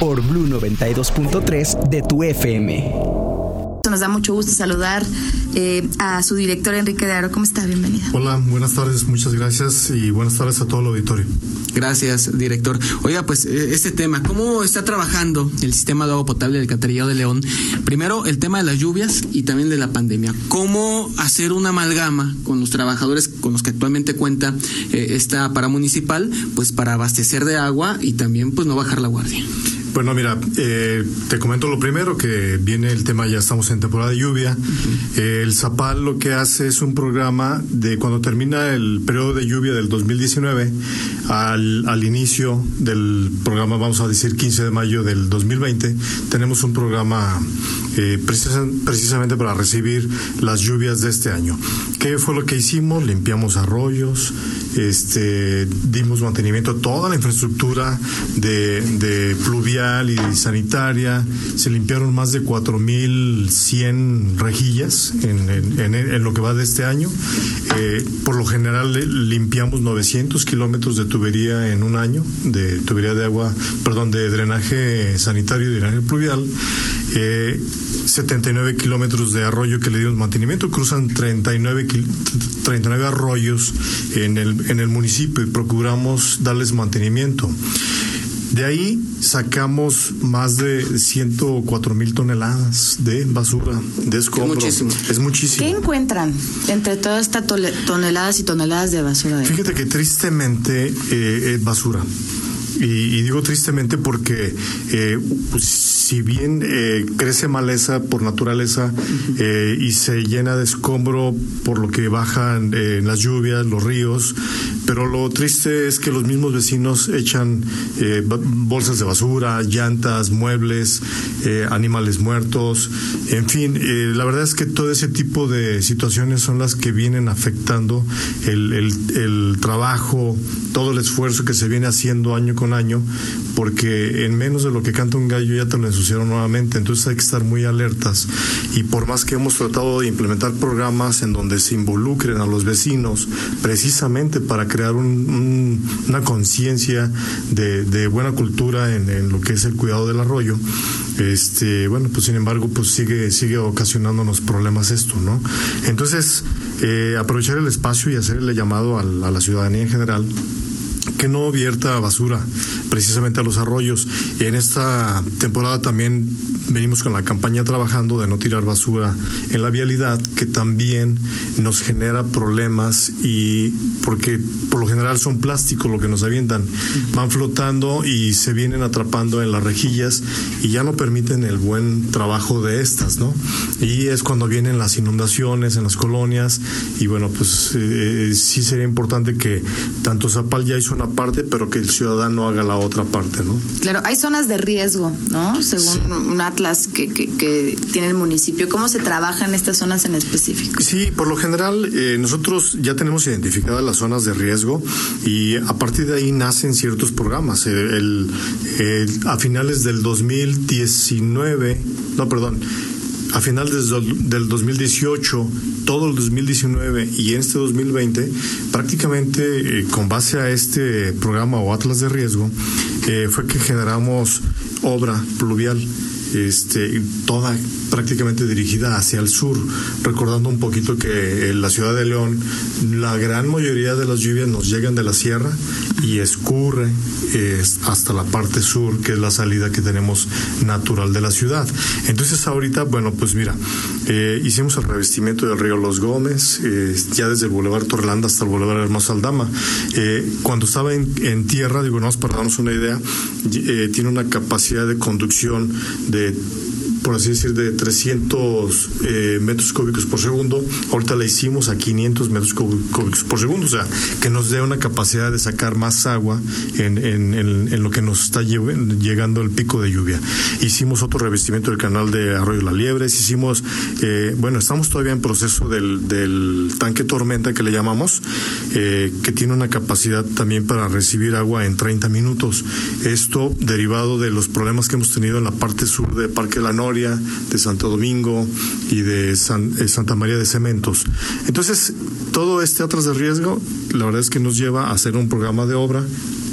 por Blue 92.3 de tu FM. Nos da mucho gusto saludar eh, a su director Enrique de Aro. ¿Cómo está? Bienvenida. Hola, buenas tardes, muchas gracias y buenas tardes a todo el auditorio. Gracias, director. Oiga, pues eh, este tema, ¿cómo está trabajando el sistema de agua potable del Alcantarillado de León? Primero, el tema de las lluvias y también de la pandemia. ¿Cómo hacer una amalgama con los trabajadores con los que actualmente cuenta eh, esta paramunicipal, pues para abastecer de agua y también pues no bajar la guardia? Bueno, mira, eh, te comento lo primero, que viene el tema, ya estamos en temporada de lluvia. el Zapal lo que hace es un programa de cuando termina el periodo de lluvia del 2019, al, al inicio del programa, vamos a decir 15 de mayo del 2020, tenemos un programa eh, precisamente para recibir las lluvias de este año. ¿Qué fue lo que hicimos? Limpiamos arroyos, este, dimos mantenimiento a toda la infraestructura de, de pluvial y sanitaria, se limpiaron más de 4.100 rejillas en, en, en, lo que va de este año. Eh, por lo general limpiamos 900 kilómetros de tubería en un año, de tubería de agua, perdón, de drenaje sanitario y drenaje pluvial. Eh, 79 kilómetros de arroyo que le dimos mantenimiento, cruzan 39, 39 arroyos en el, en el municipio y procuramos darles mantenimiento. De ahí sacamos más de 104 mil toneladas de basura, de escombro. Es muchísimo. Es muchísimo. ¿Qué encuentran entre todas estas toneladas y toneladas de basura? Fíjate que tristemente eh, es basura. Y, y, digo tristemente porque eh, pues, si bien eh, crece maleza por naturaleza eh, y se llena de escombro por lo que bajan eh, las lluvias, los ríos, pero lo triste es que los mismos vecinos echan eh, bolsas de basura, llantas, muebles, animales muertos, en fin, eh, la verdad es que todo ese tipo de situaciones son las que vienen afectando el, el, el trabajo, todo el esfuerzo que se viene haciendo año con año, porque en menos de lo que canta un gallo ya te lo ensuciaron nuevamente, entonces hay que estar muy alertas y por más que hemos tratado de implementar programas en donde se involucren a los vecinos precisamente para crear un, un, una conciencia de, de, buena cultura en, en, lo que es el cuidado del arroyo, este, bueno, pues sin embargo, pues sigue, sigue ocasionándonos problemas esto, ¿no? Entonces, eh, aprovechar el espacio y hacerle llamado a, a la ciudadanía en general que no vierta basura precisamente a los arroyos. En esta temporada también venimos con la campaña trabajando de no tirar basura en la vialidad, que también nos genera problemas y porque por lo general son plásticos lo que nos avientan, van flotando y se vienen atrapando en las rejillas y ya no permiten el buen trabajo de estas, ¿no? Y es cuando vienen las inundaciones en las colonias y bueno, pues eh, sí sería importante que tanto Zapal ya hizo una parte, pero que el ciudadano haga la otra parte, ¿no? Claro, hay zonas de riesgo, ¿no? Según sí. un atlas que, que, que, tiene el municipio. ¿Cómo se trabaja en estas zonas en específico? Sí, por lo general eh, nosotros ya tenemos identificadas las zonas de riesgo y a partir de ahí nacen ciertos programas. El, el, el, a finales del 2019, no, perdón, a finales del 2018, todo el 2019 y este 2020, prácticamente eh, con base a este programa o Atlas de Riesgo, eh, fue que generamos obra pluvial este, toda prácticamente dirigida hacia el sur, recordando un poquito que en la ciudad de León la gran mayoría de las lluvias nos llegan de la sierra y escurre eh, hasta la parte sur, que es la salida que tenemos natural de la ciudad. Entonces ahorita, bueno, pues mira, eh, hicimos el revestimiento del río Los Gómez, eh, ya desde el Boulevard Torrelanda hasta el Boulevard Hermosa Aldama. cuando estaba en, en, tierra, digo, no, para darnos una idea, tiene una capacidad de conducción de de por así decir, de 300 eh, metros cúbicos por segundo. Ahorita la hicimos a 500 metros cúbicos por segundo, o sea, que nos dé una capacidad de sacar más agua en, lo que nos está llegando el pico de lluvia. Hicimos otro revestimiento del canal de Arroyo La Liebres, hicimos, eh, bueno, estamos todavía en proceso del, tanque tormenta que le llamamos, eh, que tiene una capacidad también para recibir agua en 30 minutos. Esto derivado de los problemas que hemos tenido en la parte sur de Parque la Noria, de Santo Domingo y de San, eh, Santa María de Cementos. Entonces, todo este atrás de riesgo, la verdad es que nos lleva a hacer un programa de obra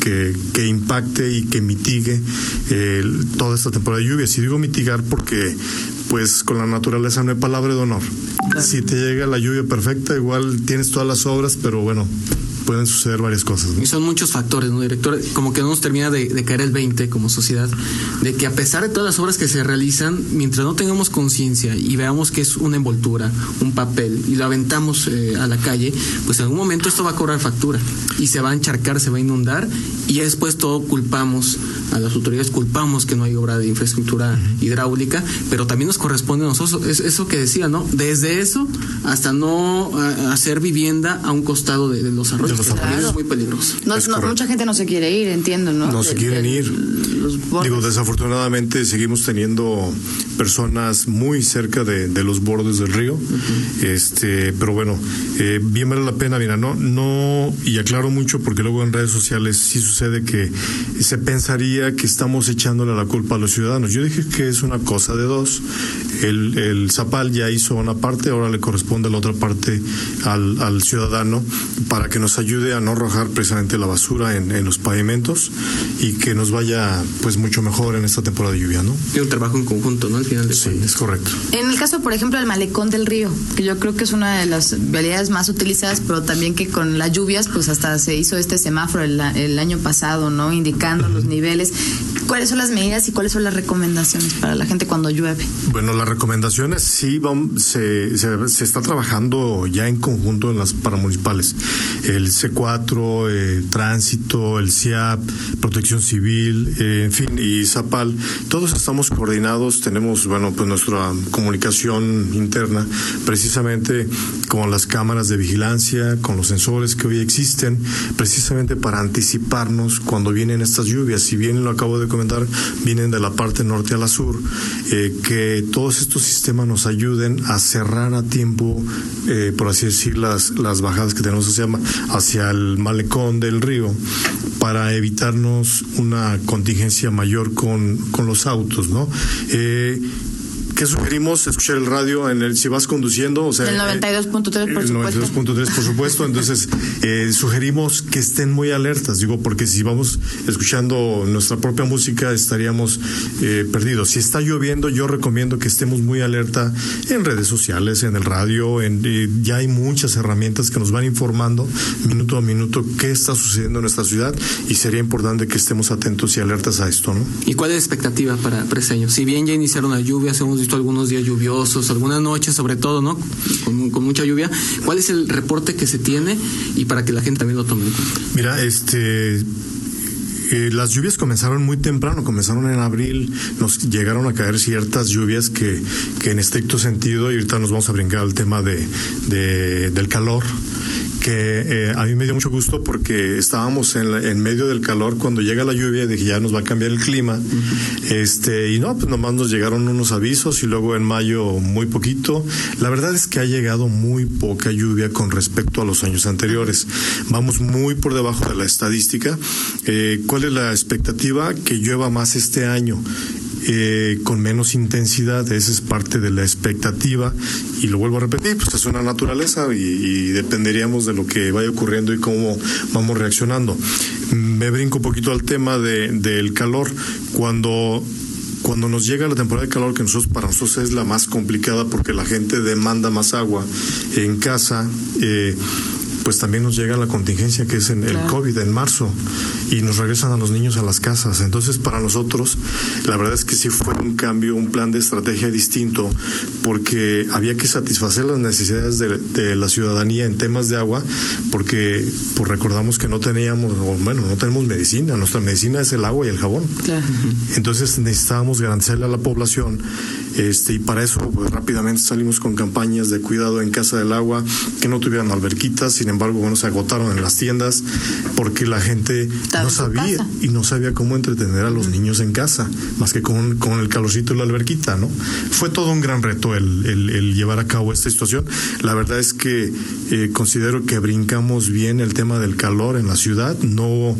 que, que impacte y que mitigue eh, toda esta temporada de lluvias. Y digo mitigar porque pues con la naturaleza no hay palabra de honor. Si te llega la lluvia perfecta, igual tienes todas las obras, pero bueno, pueden suceder varias cosas. Y son muchos factores, ¿no, director? Como que no nos termina de, caer el 20 como sociedad, de que a pesar de todas las obras que se realizan, mientras no tengamos conciencia y veamos que es una envoltura, un papel, y lo aventamos eh, a la calle, pues en algún momento esto va a cobrar factura y se va a encharcar, se va a inundar, y después todo culpamos a las autoridades, culpamos que no hay obra de infraestructura hidráulica, pero también nos corresponde a nosotros, es eso que decía, ¿no? Desde eso hasta no hacer vivienda a un costado de los arroyos es muy peligroso. mucha gente no se quiere ir, entiendo, ¿no? No se quieren ir. Digo, desafortunadamente seguimos teniendo personas muy cerca de, los bordes del río. Este, pero bueno, eh, bien vale la pena, mira, no, no, y aclaro mucho porque luego en redes sociales sí sucede que se pensaría que estamos echándole la culpa a los ciudadanos. Yo dije que es una cosa de dos. El, el Zapal ya hizo una parte, ahora le corresponde la otra parte al, al ciudadano para que nos ayude a no arrojar precisamente la basura en, en, los pavimentos y que nos vaya pues mucho mejor en esta temporada de lluvia, ¿no? Y un trabajo en conjunto, ¿no? Al final de Sí, es correcto. En el caso, por ejemplo, del malecón del río, que yo creo que es una de las vialidades más utilizadas, pero también que con las lluvias, pues hasta se hizo este semáforo el, el año pasado, ¿no? Indicando los niveles. ¿Cuáles son las medidas y cuáles son las recomendaciones para la gente cuando llueve? Bueno, las recomendaciones sí se, se, se está trabajando ya en conjunto en las paramunicipales. El C4, el Tránsito, el CIAP, Protección Civil, eh, en fin, y Zapal, todos estamos coordinados, tenemos, bueno, pues nuestra comunicación interna, precisamente con las cámaras de vigilancia, con los sensores que hoy existen, precisamente para anticiparnos cuando vienen estas lluvias. Si bien lo acabo de comentar, vienen de la parte norte a la sur, eh, que todos estos sistemas nos ayuden a cerrar a tiempo, eh, por así decir, las, las bajadas que tenemos hacia, hacia el malecón del río para evitarnos una contingencia mayor con, con los autos, ¿no? Eh, ¿Qué sugerimos? Escuchar el radio en el si vas conduciendo, o sea, el 92.3 por supuesto. 92.3 por supuesto, entonces eh, sugerimos que estén muy alertas, digo, porque si vamos escuchando nuestra propia música estaríamos eh, perdidos. Si está lloviendo, yo recomiendo que estemos muy alerta en redes sociales, en el radio, en, eh, ya hay muchas herramientas que nos van informando minuto a minuto qué está sucediendo en nuestra ciudad y sería importante que estemos atentos y alertas a esto, ¿no? ¿Y cuál es la expectativa para, para año? Si bien ya iniciaron las lluvias, hemos algunos días lluviosos, algunas noches sobre todo, ¿no? Con, mucha lluvia. ¿Cuál es el reporte que se tiene y para que la gente también lo tome en cuenta? Mira, este eh, las lluvias comenzaron muy temprano, comenzaron en abril, nos llegaron a caer ciertas lluvias que, que en estricto sentido, y ahorita nos vamos a brincar al tema de del calor, que eh, a mí me dio mucho gusto porque estábamos en, en, medio del calor cuando llega la lluvia, dije ya nos va a cambiar el clima, este y no, pues nomás nos llegaron unos avisos y luego en mayo muy poquito. La verdad es que ha llegado muy poca lluvia con respecto a los años anteriores. Vamos muy por debajo de la estadística. Eh, ¿Cuál es la expectativa? Que llueva más este año. Eh, con menos intensidad, esa es parte de la expectativa y lo vuelvo a repetir, pues es una naturaleza y, dependeríamos de lo que vaya ocurriendo y cómo vamos reaccionando. Me brinco un poquito al tema de, del calor. Cuando cuando nos llega la temporada de calor, que nosotros, para nosotros es la más complicada porque la gente demanda más agua en casa, eh, pues también nos llega la contingencia que es en el COVID en marzo y nos regresan a los niños a las casas. Entonces, para nosotros, la verdad es que sí fue un cambio, un plan de estrategia distinto, porque había que satisfacer las necesidades de, la ciudadanía en temas de agua, porque pues recordamos que no teníamos, bueno, no tenemos medicina, nuestra medicina es el agua y el jabón. Entonces necesitábamos garantizarle a la población, este, y para eso pues, rápidamente salimos con campañas de cuidado en casa del agua, que no tuvieran alberquitas, sin embargo, bueno, se agotaron en las tiendas porque la gente no sabía y no sabía cómo entretener a los niños en casa, más que con, con el calorcito y la alberquita, ¿no? Fue todo un gran reto el, el, llevar a cabo esta situación. La verdad es que eh, considero que brincamos bien el tema del calor en la ciudad, no,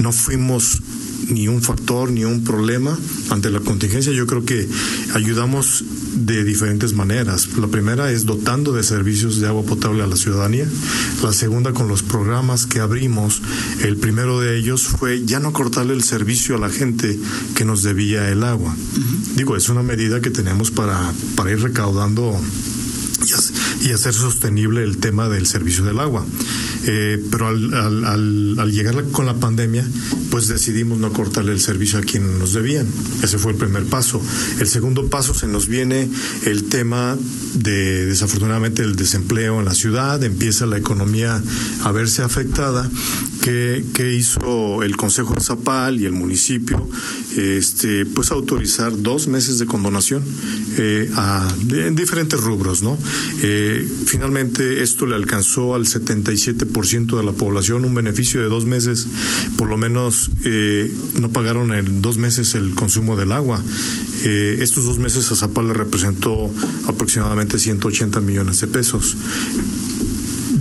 no fuimos ni un factor, ni un problema ante la contingencia. Yo creo que ayudamos de diferentes maneras. La primera es dotando de servicios de agua potable a la ciudadanía. La segunda con los programas que abrimos. El primero de ellos fue ya no cortarle el servicio a la gente que nos debía el agua. Digo, es una medida que tenemos para, para ir recaudando y hacer sostenible el tema del servicio del agua. Eh, pero al, al, al, llegar con la pandemia, pues decidimos no cortarle el servicio a quien nos debían. Ese fue el primer paso. El segundo paso se nos viene el tema de, desafortunadamente, el desempleo en la ciudad, empieza la economía a verse afectada que, hizo el Consejo de Zapal y el municipio, este, pues autorizar dos meses de condonación eh, en diferentes rubros, ¿no? Eh, finalmente esto le alcanzó al 77% de la población un beneficio de dos meses, por lo menos eh, no pagaron en dos meses el consumo del agua. estos dos meses a Zapal le representó aproximadamente 180 millones de pesos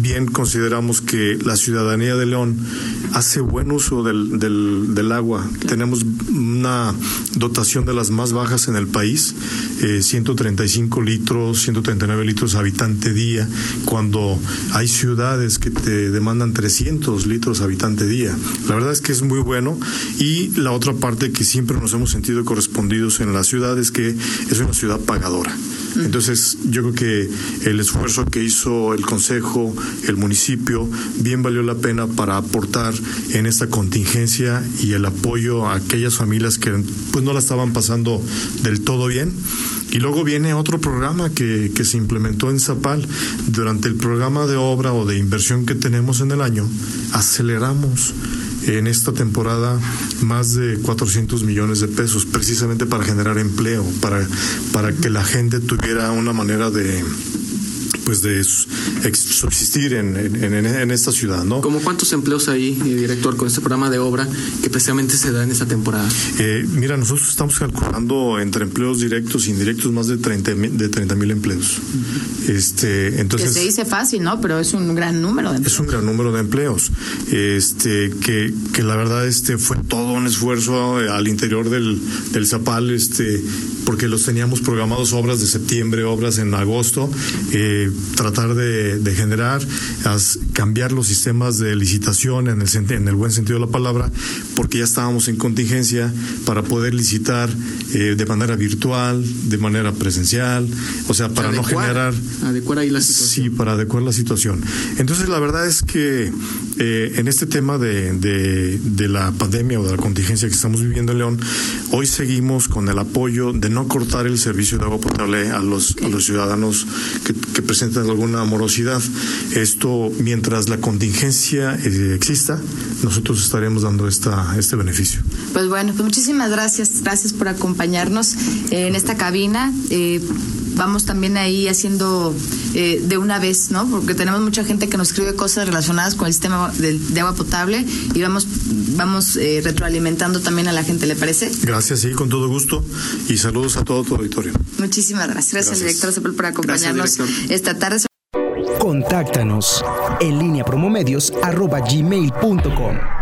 bien consideramos que la ciudadanía de León hace buen uso del, del, agua. Tenemos una dotación de las más bajas en el país, 135 eh, litros, 139 litros habitante día, cuando hay ciudades que te demandan 300 litros habitante día. La verdad es que es muy bueno y la otra parte que siempre nos hemos sentido correspondidos en la ciudad es que es una ciudad pagadora. Entonces, yo creo que el esfuerzo que hizo el Consejo, el municipio, bien valió la pena para aportar en esta contingencia y el apoyo a aquellas familias que pues no la estaban pasando del todo bien. Y luego viene otro programa que, que se implementó en Zapal. Durante el programa de obra o de inversión que tenemos en el año, aceleramos en esta temporada más de 400 millones de pesos precisamente para generar empleo, para, para que la gente tuviera una manera de pues de subsistir en, en, esta ciudad, ¿no? ¿Cómo cuántos empleos hay, eh, director, con este programa de obra que precisamente se da en esta temporada? Eh, mira, nosotros estamos calculando entre empleos directos e indirectos más de 30 de mil empleos. este, entonces, que se dice fácil, ¿no? Pero es un gran número de empleos. Es un gran número de empleos. Este, que, que la verdad este fue todo un esfuerzo eh, al interior del, del Zapal, este, porque los teníamos programados obras de septiembre, obras en agosto. Eh, tratar de, generar, cambiar los sistemas de licitación en el, en el buen sentido de la palabra, porque ya estábamos en contingencia para poder licitar eh, de manera virtual, de manera presencial, o sea, para no generar... Adecuar ahí la situación. Sí, para adecuar la situación. Entonces, la verdad es que eh, en este tema de, de, la pandemia o de la contingencia que estamos viviendo en León, hoy seguimos con el apoyo de no cortar el servicio de agua potable a los, a los ciudadanos que, que presentan alguna morosidad. Esto, mientras la contingencia eh, exista, nosotros estaremos dando esta, este beneficio. Pues bueno, pues muchísimas gracias. Gracias por acompañarnos en esta cabina. Eh, vamos también ahí haciendo eh, de una vez, ¿no? Porque tenemos mucha gente que nos escribe cosas relacionadas con el sistema de, agua potable y vamos, vamos eh, retroalimentando también a la gente, ¿le parece? Gracias, sí, con todo gusto y saludos a todo tu auditorio. Muchísimas gracias. Gracias, director por acompañarnos esta tarde. Contáctanos en línea promomedios arroba gmail.com